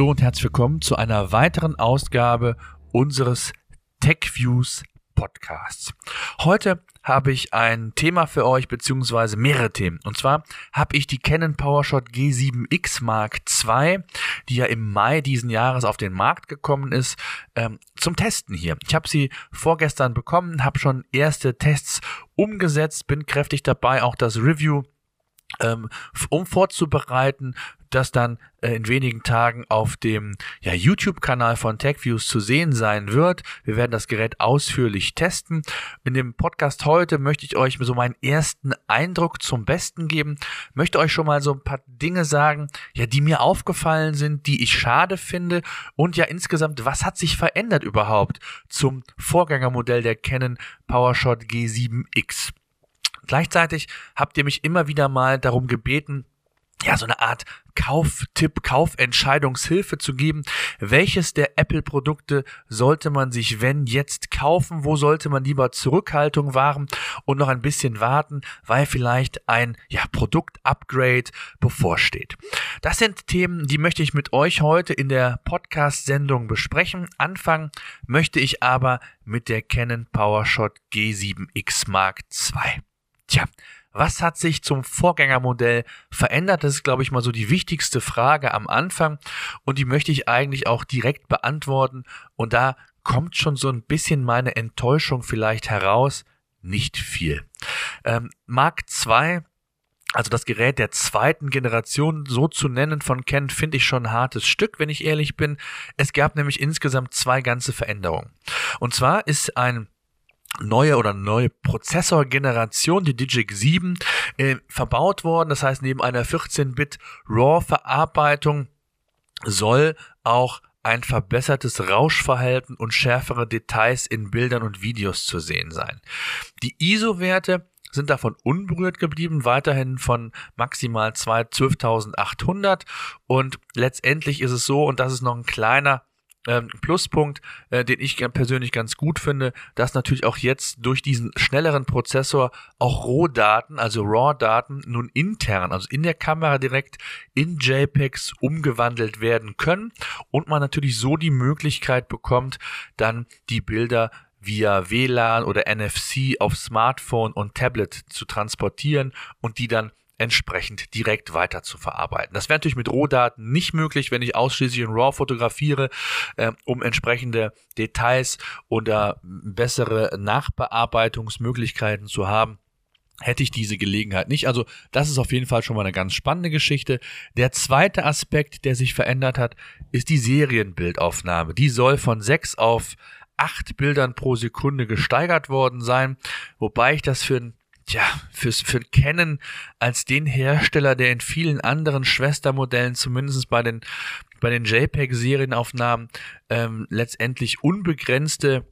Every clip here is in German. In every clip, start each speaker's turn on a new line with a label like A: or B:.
A: Hallo und herzlich willkommen zu einer weiteren Ausgabe unseres TechViews Podcasts. Heute habe ich ein Thema für euch, beziehungsweise mehrere Themen. Und zwar habe ich die Canon PowerShot G7X Mark II, die ja im Mai diesen Jahres auf den Markt gekommen ist, ähm, zum Testen hier. Ich habe sie vorgestern bekommen, habe schon erste Tests umgesetzt, bin kräftig dabei, auch das Review um vorzubereiten, das dann äh, in wenigen Tagen auf dem ja, YouTube-Kanal von TechViews zu sehen sein wird. Wir werden das Gerät ausführlich testen. In dem Podcast heute möchte ich euch so meinen ersten Eindruck zum Besten geben, möchte euch schon mal so ein paar Dinge sagen, ja, die mir aufgefallen sind, die ich schade finde und ja insgesamt, was hat sich verändert überhaupt zum Vorgängermodell der Canon PowerShot G7X. Gleichzeitig habt ihr mich immer wieder mal darum gebeten, ja, so eine Art Kauftipp, Kaufentscheidungshilfe zu geben. Welches der Apple-Produkte sollte man sich, wenn jetzt kaufen? Wo sollte man lieber Zurückhaltung wahren und noch ein bisschen warten, weil vielleicht ein ja, Produkt-Upgrade bevorsteht? Das sind Themen, die möchte ich mit euch heute in der Podcast-Sendung besprechen. Anfangen möchte ich aber mit der Canon PowerShot G7X Mark II. Tja, was hat sich zum Vorgängermodell verändert? Das ist, glaube ich, mal so die wichtigste Frage am Anfang und die möchte ich eigentlich auch direkt beantworten und da kommt schon so ein bisschen meine Enttäuschung vielleicht heraus. Nicht viel. Ähm, Mark II also das Gerät der zweiten Generation so zu nennen von Ken finde ich schon ein hartes Stück, wenn ich ehrlich bin. Es gab nämlich insgesamt zwei ganze Veränderungen. Und zwar ist ein neue oder neue Prozessorgeneration, die Digic 7, äh, verbaut worden. Das heißt, neben einer 14-Bit RAW-Verarbeitung soll auch ein verbessertes Rauschverhalten und schärfere Details in Bildern und Videos zu sehen sein. Die ISO-Werte sind davon unberührt geblieben, weiterhin von maximal 12.800 und letztendlich ist es so, und das ist noch ein kleiner ähm, Pluspunkt, äh, den ich persönlich ganz gut finde, dass natürlich auch jetzt durch diesen schnelleren Prozessor auch Rohdaten, also RAW-Daten, nun intern, also in der Kamera direkt in JPEGs umgewandelt werden können und man natürlich so die Möglichkeit bekommt, dann die Bilder via WLAN oder NFC auf Smartphone und Tablet zu transportieren und die dann entsprechend direkt weiter zu verarbeiten. Das wäre natürlich mit Rohdaten nicht möglich, wenn ich ausschließlich in RAW fotografiere, äh, um entsprechende Details oder bessere Nachbearbeitungsmöglichkeiten zu haben hätte ich diese Gelegenheit nicht. Also das ist auf jeden Fall schon mal eine ganz spannende Geschichte. Der zweite Aspekt, der sich verändert hat, ist die Serienbildaufnahme. Die soll von sechs auf acht Bildern pro Sekunde gesteigert worden sein, wobei ich das für ein ja, fürs, für Canon als den Hersteller, der in vielen anderen Schwestermodellen, zumindest bei den, bei den JPEG-Serienaufnahmen, ähm, letztendlich unbegrenzte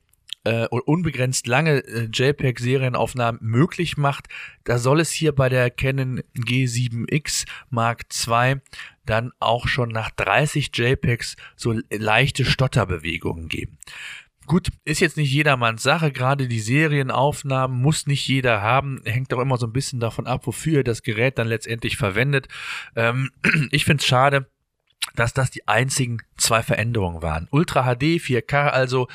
A: äh, unbegrenzt lange äh, JPEG-Serienaufnahmen möglich macht. Da soll es hier bei der Canon G7X Mark II dann auch schon nach 30 JPEGs so leichte Stotterbewegungen geben. Gut, ist jetzt nicht jedermanns Sache, gerade die Serienaufnahmen muss nicht jeder haben, hängt auch immer so ein bisschen davon ab, wofür das Gerät dann letztendlich verwendet. Ähm, ich finde es schade, dass das die einzigen zwei Veränderungen waren. Ultra HD 4K also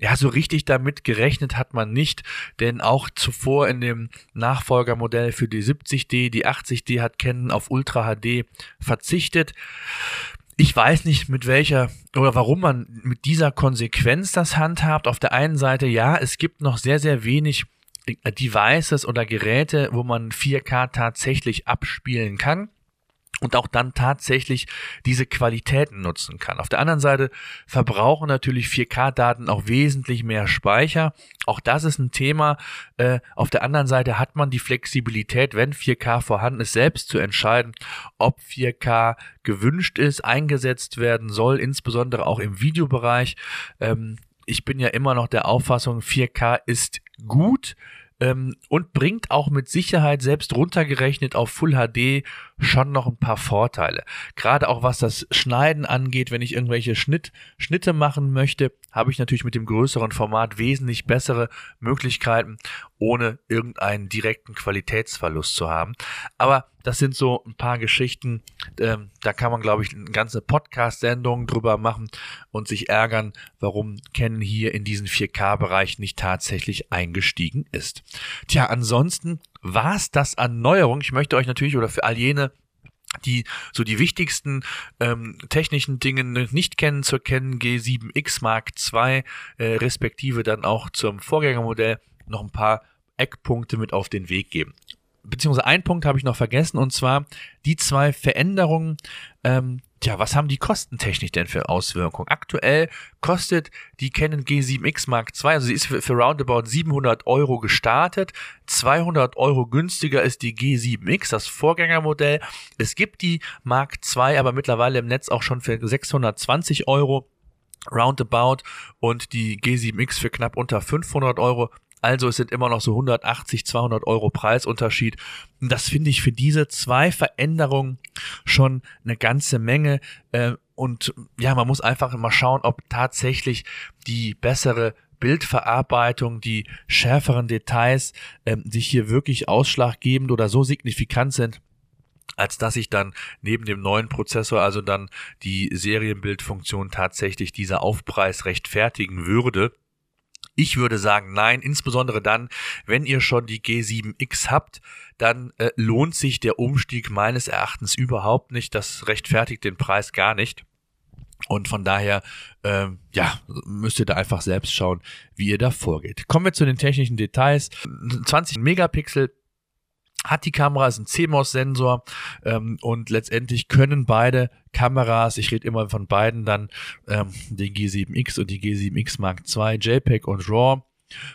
A: ja, so richtig damit gerechnet hat man nicht, denn auch zuvor in dem Nachfolgermodell für die 70D, die 80D hat Canon auf Ultra HD verzichtet ich weiß nicht, mit welcher oder warum man mit dieser Konsequenz das handhabt. Auf der einen Seite, ja, es gibt noch sehr, sehr wenig Devices oder Geräte, wo man 4K tatsächlich abspielen kann und auch dann tatsächlich diese Qualitäten nutzen kann. Auf der anderen Seite verbrauchen natürlich 4K-Daten auch wesentlich mehr Speicher. Auch das ist ein Thema. Äh, auf der anderen Seite hat man die Flexibilität, wenn 4K vorhanden ist, selbst zu entscheiden, ob 4K gewünscht ist, eingesetzt werden soll, insbesondere auch im Videobereich. Ähm, ich bin ja immer noch der Auffassung, 4K ist gut ähm, und bringt auch mit Sicherheit selbst runtergerechnet auf Full HD schon noch ein paar Vorteile. Gerade auch was das Schneiden angeht, wenn ich irgendwelche Schnitt, Schnitte machen möchte, habe ich natürlich mit dem größeren Format wesentlich bessere Möglichkeiten, ohne irgendeinen direkten Qualitätsverlust zu haben. Aber das sind so ein paar Geschichten, ähm, da kann man, glaube ich, eine ganze Podcast-Sendung drüber machen und sich ärgern, warum Canon hier in diesen 4K-Bereich nicht tatsächlich eingestiegen ist. Tja, ansonsten war es das an Neuerung. Ich möchte euch natürlich oder für all jene, die so die wichtigsten ähm, technischen Dinge nicht kennen, zur Canon G7X Mark II, äh, respektive dann auch zum Vorgängermodell noch ein paar Eckpunkte mit auf den Weg geben beziehungsweise ein Punkt habe ich noch vergessen, und zwar die zwei Veränderungen. Ähm, tja, was haben die kostentechnisch denn für Auswirkungen? Aktuell kostet die Canon G7X Mark II, also sie ist für, für roundabout 700 Euro gestartet. 200 Euro günstiger ist die G7X, das Vorgängermodell. Es gibt die Mark II, aber mittlerweile im Netz auch schon für 620 Euro roundabout und die G7X für knapp unter 500 Euro. Also es sind immer noch so 180, 200 Euro Preisunterschied. Und das finde ich für diese zwei Veränderungen schon eine ganze Menge. Äh, und ja, man muss einfach immer schauen, ob tatsächlich die bessere Bildverarbeitung, die schärferen Details ähm, sich hier wirklich ausschlaggebend oder so signifikant sind, als dass ich dann neben dem neuen Prozessor, also dann die Serienbildfunktion tatsächlich dieser Aufpreis rechtfertigen würde. Ich würde sagen, nein, insbesondere dann, wenn ihr schon die G7X habt, dann äh, lohnt sich der Umstieg meines Erachtens überhaupt nicht. Das rechtfertigt den Preis gar nicht. Und von daher, ähm, ja, müsst ihr da einfach selbst schauen, wie ihr da vorgeht. Kommen wir zu den technischen Details. 20 Megapixel hat die Kamera, ist ein CMOS-Sensor ähm, und letztendlich können beide Kameras, ich rede immer von beiden dann, ähm, den G7X und die G7X Mark II, JPEG und RAW,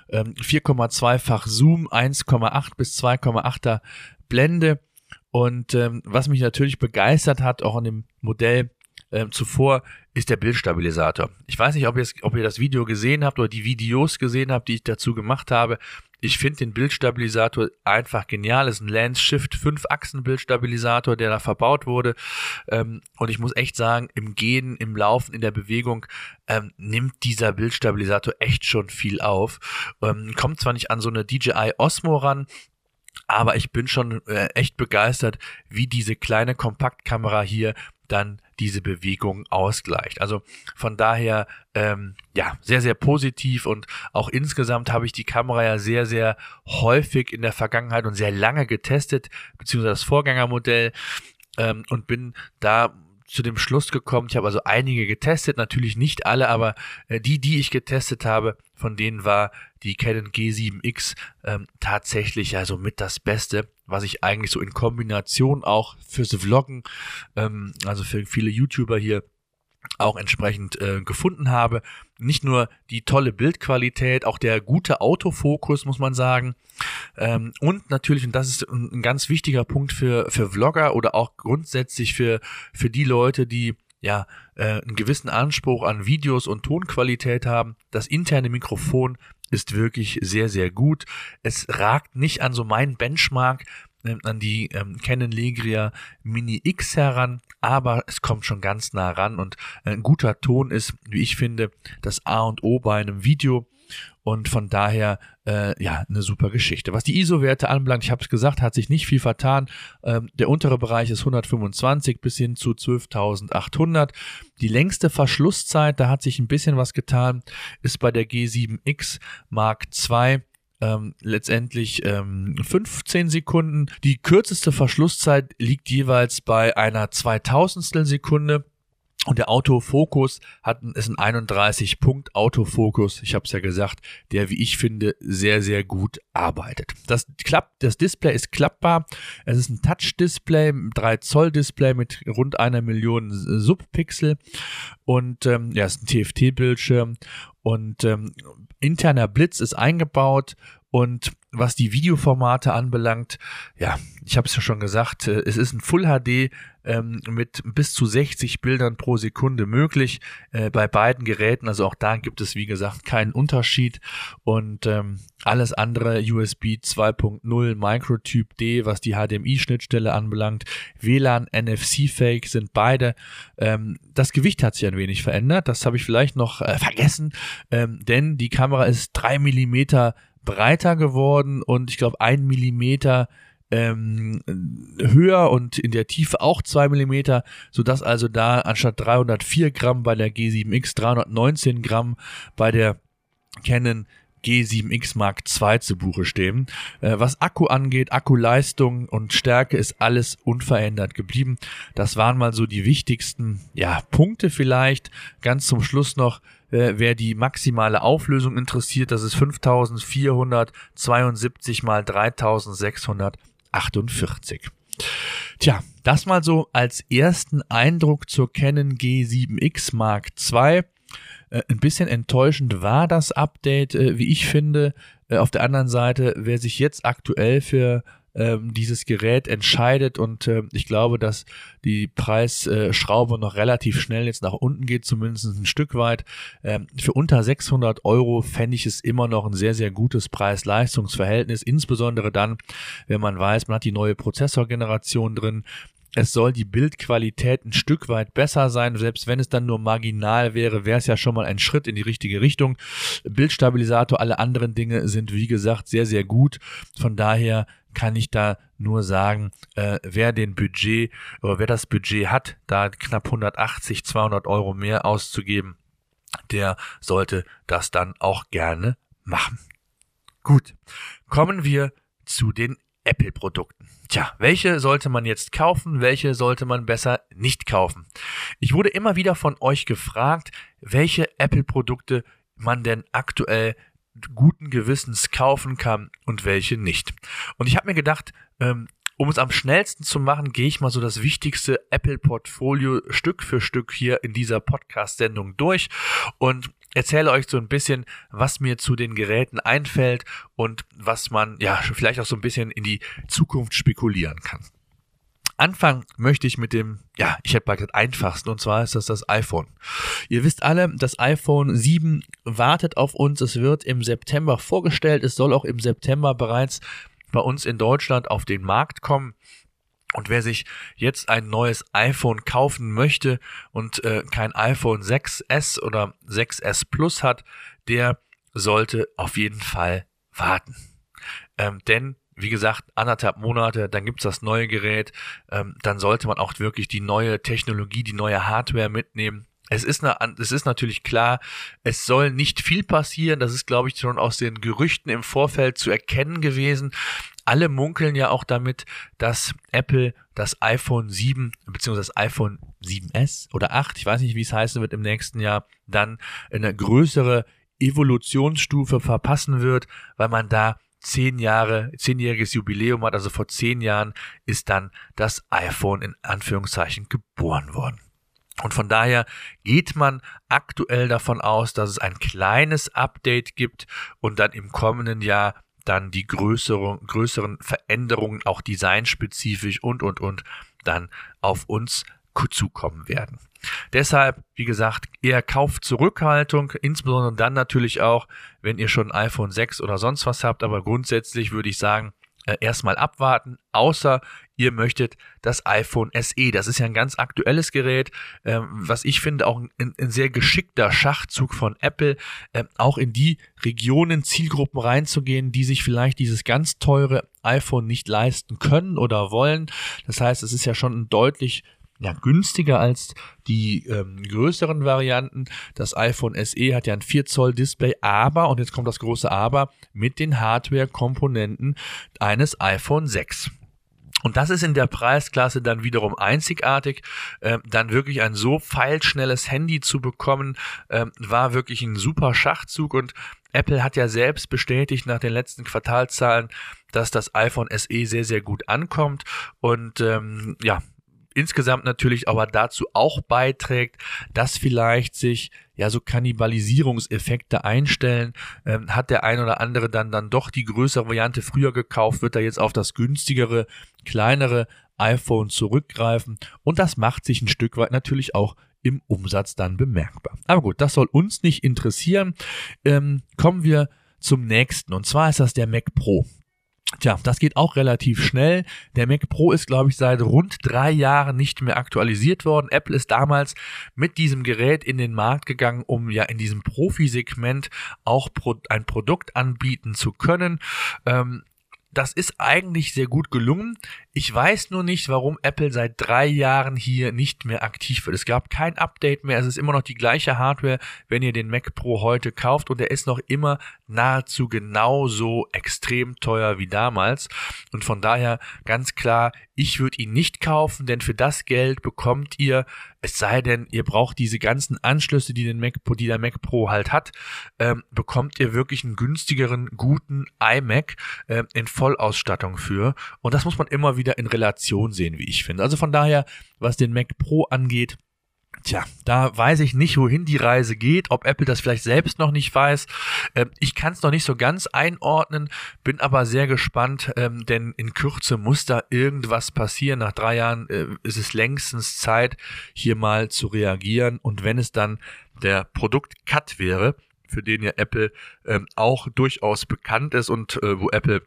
A: ähm, 4,2-fach Zoom, 1,8 bis 2,8er Blende und ähm, was mich natürlich begeistert hat, auch an dem Modell ähm, zuvor, ist der Bildstabilisator. Ich weiß nicht, ob ihr, ob ihr das Video gesehen habt oder die Videos gesehen habt, die ich dazu gemacht habe. Ich finde den Bildstabilisator einfach genial. Es ist ein Lens Shift 5 Achsen Bildstabilisator, der da verbaut wurde. Ähm, und ich muss echt sagen, im Gehen, im Laufen, in der Bewegung ähm, nimmt dieser Bildstabilisator echt schon viel auf. Ähm, kommt zwar nicht an so eine DJI Osmo ran, aber ich bin schon äh, echt begeistert, wie diese kleine Kompaktkamera hier dann diese Bewegung ausgleicht. Also von daher, ähm, ja, sehr, sehr positiv und auch insgesamt habe ich die Kamera ja sehr, sehr häufig in der Vergangenheit und sehr lange getestet, beziehungsweise das Vorgängermodell ähm, und bin da zu dem Schluss gekommen, ich habe also einige getestet, natürlich nicht alle, aber äh, die, die ich getestet habe, von denen war die Canon G7X ähm, tatsächlich also mit das Beste, was ich eigentlich so in Kombination auch fürs Vloggen, ähm, also für viele YouTuber hier auch entsprechend äh, gefunden habe. Nicht nur die tolle Bildqualität, auch der gute Autofokus, muss man sagen. Ähm, und natürlich, und das ist ein, ein ganz wichtiger Punkt für, für Vlogger oder auch grundsätzlich für, für die Leute, die ja äh, einen gewissen Anspruch an Videos und Tonqualität haben. Das interne Mikrofon ist wirklich sehr, sehr gut. Es ragt nicht an so meinen Benchmark, an die ähm, Canon Legria Mini X heran, aber es kommt schon ganz nah ran und ein guter Ton ist, wie ich finde, das A und O bei einem Video und von daher äh, ja eine super Geschichte. Was die ISO-Werte anbelangt, ich habe es gesagt, hat sich nicht viel vertan. Ähm, der untere Bereich ist 125 bis hin zu 12.800. Die längste Verschlusszeit, da hat sich ein bisschen was getan, ist bei der G7X Mark II ähm, letztendlich ähm, 15 Sekunden. Die kürzeste Verschlusszeit liegt jeweils bei einer Zweitausendstel Sekunde. Und der Autofokus hat, ist ein 31 Punkt Autofokus. Ich habe es ja gesagt, der, wie ich finde, sehr, sehr gut arbeitet. Das klappt, das Display ist klappbar. Es ist ein Touch-Display, 3 Zoll Display mit rund einer Million Subpixel. Und ähm, ja, es ist ein TFT-Bildschirm. Und ähm, interner Blitz ist eingebaut Und was die Videoformate anbelangt, ja, ich habe es ja schon gesagt, äh, es ist ein Full HD ähm, mit bis zu 60 Bildern pro Sekunde möglich äh, bei beiden Geräten. Also auch da gibt es, wie gesagt, keinen Unterschied. Und ähm, alles andere USB 2.0, Microtyp D, was die HDMI-Schnittstelle anbelangt, WLAN, NFC-Fake sind beide. Ähm, das Gewicht hat sich ein wenig verändert. Das habe ich vielleicht noch äh, vergessen, ähm, denn die Kamera ist drei Millimeter breiter geworden und ich glaube ein Millimeter ähm, höher und in der Tiefe auch 2 mm, sodass also da anstatt 304 Gramm bei der G7X 319 Gramm bei der Canon G7X Mark II zu Buche stehen. Äh, was Akku angeht, Akkuleistung und Stärke ist alles unverändert geblieben. Das waren mal so die wichtigsten ja, Punkte vielleicht. Ganz zum Schluss noch, äh, wer die maximale Auflösung interessiert, das ist 5472 mal 3648. Tja, das mal so als ersten Eindruck zur Canon G7X Mark II. Äh, ein bisschen enttäuschend war das Update, äh, wie ich finde. Äh, auf der anderen Seite, wer sich jetzt aktuell für ähm, dieses Gerät entscheidet und äh, ich glaube, dass die Preisschraube noch relativ schnell jetzt nach unten geht, zumindest ein Stück weit. Ähm, für unter 600 Euro fände ich es immer noch ein sehr, sehr gutes Preis-Leistungs-Verhältnis, insbesondere dann, wenn man weiß, man hat die neue Prozessorgeneration drin, es soll die Bildqualität ein Stück weit besser sein. Selbst wenn es dann nur marginal wäre, wäre es ja schon mal ein Schritt in die richtige Richtung. Bildstabilisator, alle anderen Dinge sind wie gesagt sehr, sehr gut. Von daher kann ich da nur sagen, äh, wer den Budget oder wer das Budget hat, da knapp 180, 200 Euro mehr auszugeben, der sollte das dann auch gerne machen. Gut, kommen wir zu den Apple-Produkten. Tja, welche sollte man jetzt kaufen, welche sollte man besser nicht kaufen? Ich wurde immer wieder von euch gefragt, welche Apple-Produkte man denn aktuell guten Gewissens kaufen kann und welche nicht. Und ich habe mir gedacht, ähm, um es am schnellsten zu machen, gehe ich mal so das wichtigste Apple-Portfolio Stück für Stück hier in dieser Podcast-Sendung durch und erzähle euch so ein bisschen, was mir zu den Geräten einfällt und was man ja vielleicht auch so ein bisschen in die Zukunft spekulieren kann. Anfangen möchte ich mit dem, ja, ich hätte mal gesagt, einfachsten, und zwar ist das das iPhone. Ihr wisst alle, das iPhone 7 wartet auf uns. Es wird im September vorgestellt. Es soll auch im September bereits bei uns in Deutschland auf den Markt kommen. Und wer sich jetzt ein neues iPhone kaufen möchte und äh, kein iPhone 6S oder 6S Plus hat, der sollte auf jeden Fall warten. Ähm, denn wie gesagt, anderthalb Monate, dann gibt's das neue Gerät, ähm, dann sollte man auch wirklich die neue Technologie, die neue Hardware mitnehmen. Es ist, eine, es ist natürlich klar, es soll nicht viel passieren. Das ist, glaube ich, schon aus den Gerüchten im Vorfeld zu erkennen gewesen. Alle munkeln ja auch damit, dass Apple das iPhone 7 bzw. das iPhone 7S oder 8, ich weiß nicht, wie es heißen wird im nächsten Jahr, dann eine größere Evolutionsstufe verpassen wird, weil man da zehn Jahre, zehnjähriges Jubiläum hat, also vor zehn Jahren ist dann das iPhone in Anführungszeichen geboren worden. Und von daher geht man aktuell davon aus, dass es ein kleines Update gibt und dann im kommenden Jahr dann die größeren, größeren Veränderungen, auch designspezifisch und, und, und, dann auf uns zukommen werden. Deshalb, wie gesagt, eher Kaufzurückhaltung, insbesondere dann natürlich auch, wenn ihr schon ein iPhone 6 oder sonst was habt, aber grundsätzlich würde ich sagen, äh, erstmal abwarten, außer ihr möchtet das iPhone SE. Das ist ja ein ganz aktuelles Gerät, ähm, was ich finde auch ein, ein, sehr geschickter Schachzug von Apple, ähm, auch in die Regionen, Zielgruppen reinzugehen, die sich vielleicht dieses ganz teure iPhone nicht leisten können oder wollen. Das heißt, es ist ja schon ein deutlich ja, günstiger als die ähm, größeren Varianten. Das iPhone SE hat ja ein 4 Zoll Display, aber, und jetzt kommt das große Aber, mit den Hardware-Komponenten eines iPhone 6. Und das ist in der Preisklasse dann wiederum einzigartig. Ähm, dann wirklich ein so feilschnelles Handy zu bekommen, ähm, war wirklich ein super Schachzug. Und Apple hat ja selbst bestätigt nach den letzten Quartalzahlen, dass das iPhone SE sehr, sehr gut ankommt. Und ähm, ja, insgesamt natürlich aber dazu auch beiträgt, dass vielleicht sich ja so Kannibalisierungseffekte einstellen. Ähm, hat der ein oder andere dann dann doch die größere Variante früher gekauft, wird er jetzt auf das günstigere, kleinere iPhone zurückgreifen und das macht sich ein Stück weit natürlich auch im Umsatz dann bemerkbar. Aber gut, das soll uns nicht interessieren. Ähm, kommen wir zum nächsten und zwar ist das der Mac Pro. Tja, das geht auch relativ schnell. Der Mac Pro ist, glaube ich, seit rund drei Jahren nicht mehr aktualisiert worden. Apple ist damals mit diesem Gerät in den Markt gegangen, um ja in diesem Profi-Segment auch ein Produkt anbieten zu können. Ähm, das ist eigentlich sehr gut gelungen. Ich weiß nur nicht, warum Apple seit drei Jahren hier nicht mehr aktiv wird. Es gab kein Update mehr. Es ist immer noch die gleiche Hardware, wenn ihr den Mac Pro heute kauft und er ist noch immer nahezu genauso extrem teuer wie damals. Und von daher ganz klar, ich würde ihn nicht kaufen, denn für das Geld bekommt ihr, es sei denn, ihr braucht diese ganzen Anschlüsse, die, den Mac, die der Mac Pro halt hat, ähm, bekommt ihr wirklich einen günstigeren, guten iMac äh, in Vollausstattung für. Und das muss man immer wieder in Relation sehen, wie ich finde. Also von daher, was den Mac Pro angeht, Tja, da weiß ich nicht, wohin die Reise geht, ob Apple das vielleicht selbst noch nicht weiß. Ähm, ich kann es noch nicht so ganz einordnen, bin aber sehr gespannt, ähm, denn in Kürze muss da irgendwas passieren. Nach drei Jahren äh, ist es längstens Zeit, hier mal zu reagieren. Und wenn es dann der Produkt-Cut wäre, für den ja Apple ähm, auch durchaus bekannt ist und äh, wo Apple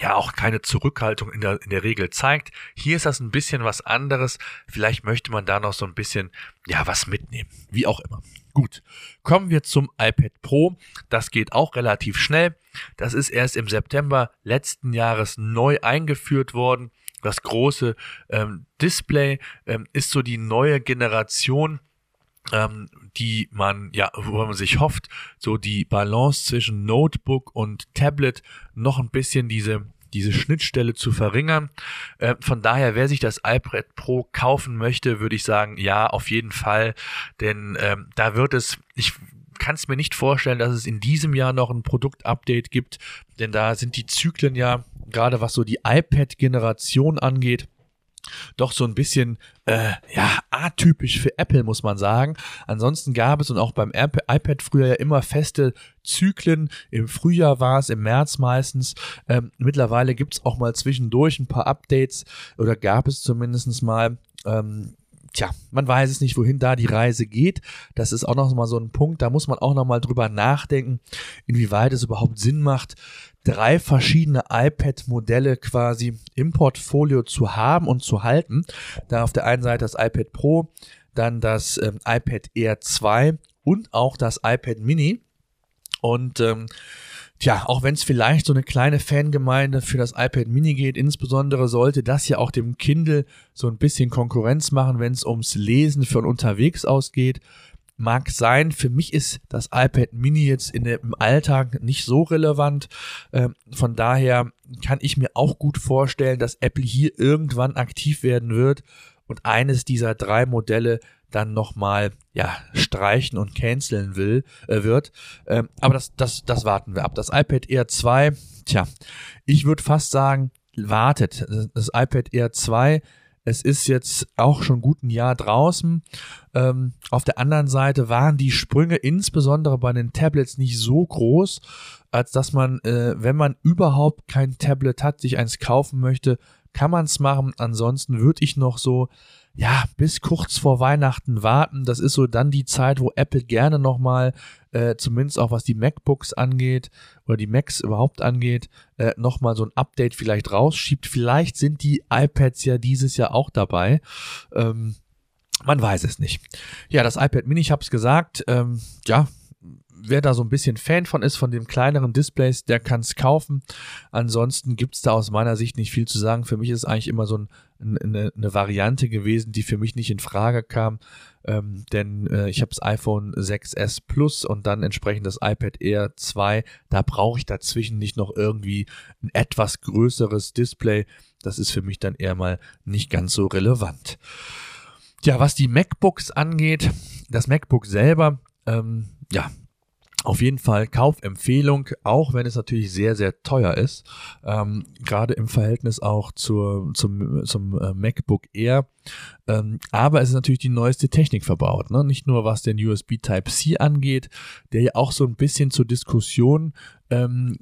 A: ja auch keine Zurückhaltung in der, in der Regel zeigt. Hier ist das ein bisschen was anderes. Vielleicht möchte man da noch so ein bisschen, ja, was mitnehmen. Wie auch immer. Gut. Kommen wir zum iPad Pro. Das geht auch relativ schnell. Das ist erst im September letzten Jahres neu eingeführt worden. Das große ähm, Display ähm, ist so die neue Generation ähm, die man, ja, wo man sich hofft, so die Balance zwischen Notebook und Tablet noch ein bisschen diese, diese Schnittstelle zu verringern. Äh, von daher, wer sich das iPad Pro kaufen möchte, würde ich sagen, ja, auf jeden Fall, denn ähm, da wird es, ich kann es mir nicht vorstellen, dass es in diesem Jahr noch ein Produktupdate gibt, denn da sind die Zyklen ja, gerade was so die iPad-Generation angeht, doch so ein bisschen äh, ja atypisch für Apple muss man sagen. Ansonsten gab es und auch beim iPad früher ja immer feste Zyklen. Im Frühjahr war es, im März meistens. Ähm, mittlerweile gibt es auch mal zwischendurch ein paar Updates oder gab es zumindest mal. Ähm, Tja, man weiß es nicht, wohin da die Reise geht. Das ist auch noch mal so ein Punkt, da muss man auch noch mal drüber nachdenken, inwieweit es überhaupt Sinn macht, drei verschiedene iPad-Modelle quasi im Portfolio zu haben und zu halten. Da auf der einen Seite das iPad Pro, dann das ähm, iPad Air 2 und auch das iPad Mini. Und ähm, Tja, auch wenn es vielleicht so eine kleine Fangemeinde für das iPad Mini geht, insbesondere sollte das ja auch dem Kindle so ein bisschen Konkurrenz machen, wenn es ums Lesen von unterwegs ausgeht mag sein. Für mich ist das iPad Mini jetzt in der, im Alltag nicht so relevant. Ähm, von daher kann ich mir auch gut vorstellen, dass Apple hier irgendwann aktiv werden wird und eines dieser drei Modelle dann nochmal ja, streichen und canceln will, äh, wird. Ähm, aber das, das, das warten wir ab. Das iPad Air 2, tja, ich würde fast sagen, wartet. Das iPad Air 2 es ist jetzt auch schon gut ein Jahr draußen. Ähm, auf der anderen Seite waren die Sprünge insbesondere bei den Tablets nicht so groß, als dass man, äh, wenn man überhaupt kein Tablet hat, sich eins kaufen möchte, kann man es machen. Ansonsten würde ich noch so ja, bis kurz vor Weihnachten warten. Das ist so dann die Zeit, wo Apple gerne nochmal, äh, zumindest auch was die MacBooks angeht oder die Macs überhaupt angeht, äh, nochmal so ein Update vielleicht rausschiebt. Vielleicht sind die iPads ja dieses Jahr auch dabei. Ähm, man weiß es nicht. Ja, das iPad Mini, ich habe es gesagt, ähm, ja, wer da so ein bisschen Fan von ist, von dem kleineren Displays, der kann es kaufen. Ansonsten gibt es da aus meiner Sicht nicht viel zu sagen. Für mich ist eigentlich immer so ein, eine, eine, Variante gewesen, die für mich nicht in Frage kam. Ähm, denn äh, ich habe das iPhone 6S Plus und dann entsprechend das iPad Air 2. Da brauche ich dazwischen nicht noch irgendwie ein etwas größeres Display. Das ist für mich dann eher mal nicht ganz so relevant. Ja, was die MacBooks angeht, das MacBook selber, ähm, ja, auf jeden Fall Kaufempfehlung, auch wenn es natürlich sehr, sehr teuer ist. Ähm, Gerade im Verhältnis auch zur, zum, zum äh, MacBook Air Ähm, aber es ist natürlich die neueste Technik verbaut. Ne? Nicht nur was den USB Type-C angeht, der ja auch so ein bisschen zur Diskussion ähm,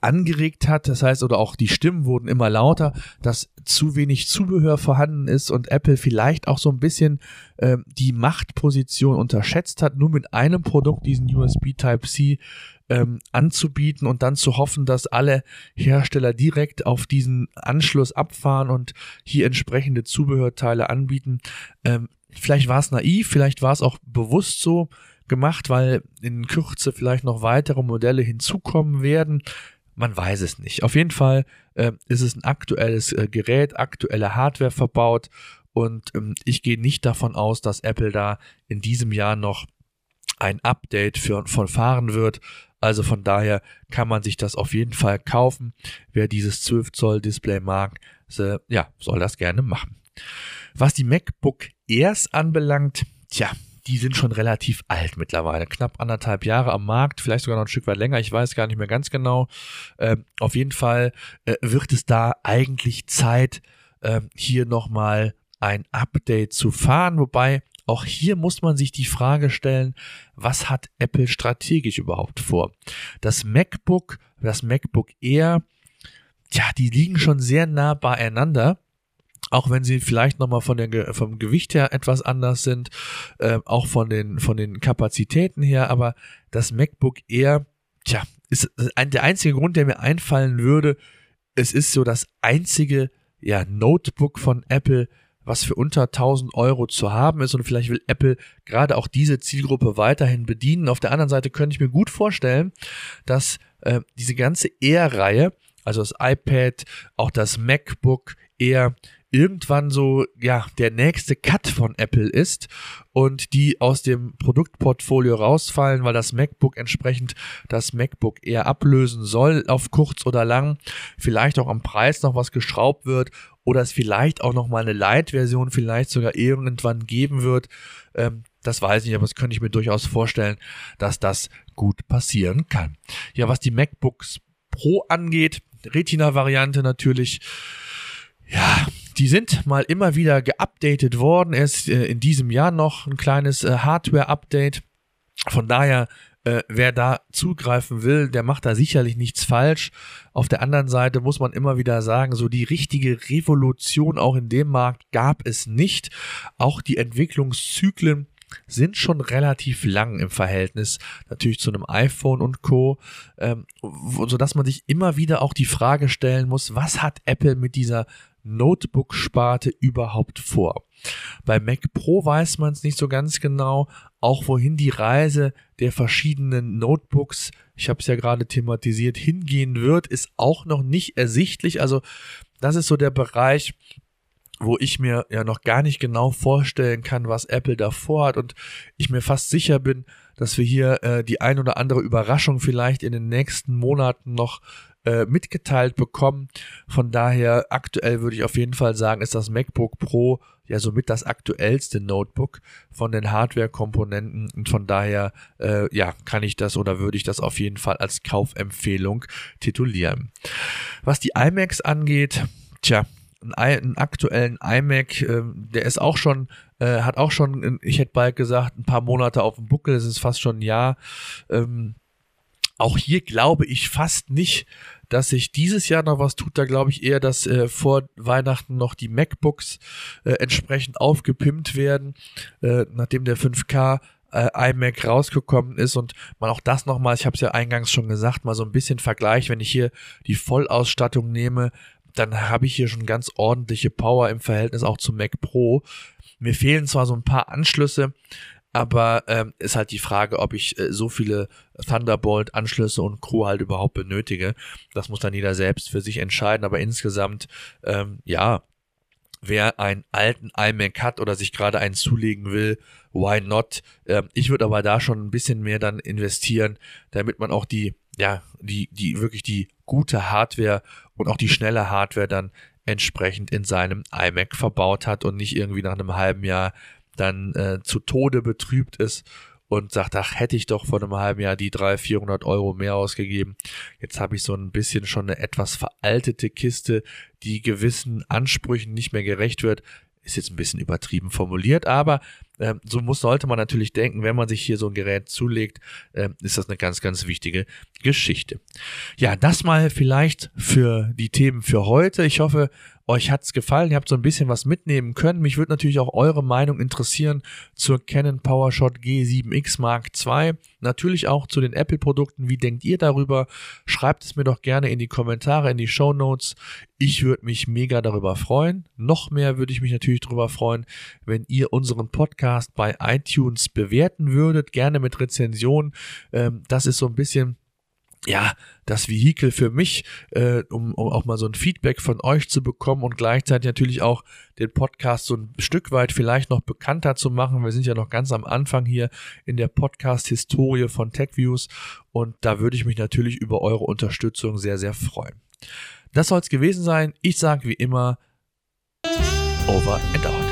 A: angeregt hat. Das heißt, oder auch die Stimmen wurden immer lauter, dass zu wenig Zubehör vorhanden ist und Apple vielleicht auch so ein bisschen ähm, die Machtposition unterschätzt hat, nur mit einem Produkt diesen USB Type-C ähm, anzubieten und dann zu hoffen, dass alle Hersteller direkt auf diesen Anschluss abfahren und hier entsprechende Zubehörteile anbieten. Ähm, vielleicht war es naiv, vielleicht war es auch bewusst so gemacht, weil in Kürze vielleicht noch weitere Modelle hinzukommen werden. Man weiß es nicht. Auf jeden Fall äh, ist es ein aktuelles äh, Gerät, aktuelle Hardware verbaut und ähm, ich gehe nicht davon aus, dass Apple da in diesem Jahr noch ein Update für, von fahren wird. Also von daher kann man sich das auf jeden Fall kaufen. Wer dieses 12 Zoll Display mag, so, ja, soll das gerne machen. Was die MacBook Airs anbelangt, tja, die sind schon relativ alt mittlerweile. Knapp anderthalb Jahre am Markt, vielleicht sogar noch ein Stück weit länger, ich weiß gar nicht mehr ganz genau. Ähm, auf jeden Fall äh, wird es da eigentlich Zeit, äh, hier nochmal ein Update zu fahren, wobei auch hier muss man sich die Frage stellen, was hat Apple strategisch überhaupt vor? Das MacBook, das MacBook Air, ja, die liegen schon sehr nah beieinander auch wenn sie vielleicht nochmal von der, vom Gewicht her etwas anders sind, äh, auch von den, von den Kapazitäten her, aber das MacBook Air, tja, ist ein, der einzige Grund, der mir einfallen würde, es ist so das einzige, ja, Notebook von Apple, was für unter 1000 Euro zu haben ist und vielleicht will Apple gerade auch diese Zielgruppe weiterhin bedienen. Auf der anderen Seite könnte ich mir gut vorstellen, dass äh, diese ganze Air-Reihe, also das iPad, auch das MacBook Air, irgendwann so, ja, der nächste Cut von Apple ist und die aus dem Produktportfolio rausfallen, weil das MacBook entsprechend das MacBook eher ablösen soll, auf kurz oder lang, vielleicht auch am Preis noch was geschraubt wird oder es vielleicht auch noch mal eine Light-Version vielleicht sogar irgendwann geben wird. Ähm, das weiß ich aber das könnte ich mir durchaus vorstellen, dass das gut passieren kann. Ja, was die MacBooks Pro angeht, Retina-Variante natürlich, ja, die sind mal immer wieder geupdatet worden. Erst äh, in diesem Jahr noch ein kleines äh, Hardware-Update. Von daher, äh, wer da zugreifen will, der macht da sicherlich nichts falsch. Auf der anderen Seite muss man immer wieder sagen, so die richtige Revolution auch in dem Markt gab es nicht. Auch die Entwicklungszyklen sind schon relativ lang im Verhältnis natürlich zu einem iPhone und Co, ähm, so man sich immer wieder auch die Frage stellen muss, was hat Apple mit dieser Notebook-Sparte überhaupt vor? Bei Mac Pro weiß man es nicht so ganz genau, auch wohin die Reise der verschiedenen Notebooks, ich habe es ja gerade thematisiert, hingehen wird, ist auch noch nicht ersichtlich. Also das ist so der Bereich, wo ich mir ja noch gar nicht genau vorstellen kann, was Apple da vorhat und ich mir fast sicher bin, dass wir hier äh, die ein oder andere Überraschung vielleicht in den nächsten Monaten noch äh, mitgeteilt bekommen. Von daher aktuell würde ich auf jeden Fall sagen, ist das MacBook Pro ja somit das aktuellste Notebook von den Hardware-Komponenten und von daher äh, ja kann ich das oder würde ich das auf jeden Fall als Kaufempfehlung titulieren. Was die iMacs angeht, tja, einen aktuellen iMac, äh, der ist auch schon, äh, hat auch schon, ich hätte bald gesagt, ein paar Monate auf dem Buckel, es ist fast schon ein Jahr. Ähm, auch hier glaube ich fast nicht, dass sich dieses Jahr noch was tut. Da glaube ich eher, dass äh, vor Weihnachten noch die MacBooks äh, entsprechend aufgepimpt werden, äh, nachdem der 5K äh, iMac rausgekommen ist und man auch das nochmal, ich habe es ja eingangs schon gesagt, mal so ein bisschen vergleicht, wenn ich hier die Vollausstattung nehme, dann habe ich hier schon ganz ordentliche Power im Verhältnis auch zum Mac Pro. Mir fehlen zwar so ein paar Anschlüsse, aber ähm, ist halt die Frage, ob ich äh, so viele Thunderbolt-Anschlüsse und Crew halt überhaupt benötige. Das muss dann jeder selbst für sich entscheiden, aber insgesamt, ähm, ja, wer einen alten iMac hat oder sich gerade einen zulegen will, why not? Ähm, ich würde aber da schon ein bisschen mehr dann investieren, damit man auch die, ja, die, die wirklich die gute Hardware und auch die schnelle Hardware dann entsprechend in seinem iMac verbaut hat und nicht irgendwie nach einem halben Jahr dann äh, zu Tode betrübt ist und sagt, ach, hätte ich doch vor einem halben Jahr die 300, 400 Euro mehr ausgegeben. Jetzt habe ich so ein bisschen schon eine etwas veraltete Kiste, die gewissen Ansprüchen nicht mehr gerecht wird. ist jetzt ein bisschen übertrieben formuliert, aber äh, so muss, sollte man natürlich denken, wenn man sich hier so ein Gerät zulegt, äh, ist das eine ganz, ganz wichtige Geschichte. Ja, das mal vielleicht für die Themen für heute. Ich hoffe, euch hat's gefallen, ihr habt so ein bisschen was mitnehmen können. Mich würde natürlich auch eure Meinung interessieren zur Canon PowerShot G7X Mark II. Natürlich auch zu den Apple-Produkten. Wie denkt ihr darüber? Schreibt es mir doch gerne in die Kommentare, in die Show Notes. Ich würde mich mega darüber freuen. Noch mehr würde ich mich natürlich darüber freuen, wenn ihr unseren Podcast bei iTunes bewerten würdet. Gerne mit Rezension. Ähm, das ist so ein bisschen ja, das Vehikel für mich, äh, um, um auch mal so ein Feedback von euch zu bekommen und gleichzeitig natürlich auch den Podcast so ein Stück weit vielleicht noch bekannter zu machen. Wir sind ja noch ganz am Anfang hier in der Podcast-Historie von TechViews und da würde ich mich natürlich über eure Unterstützung sehr, sehr freuen. Das soll es gewesen sein. Ich sage wie immer, over and out.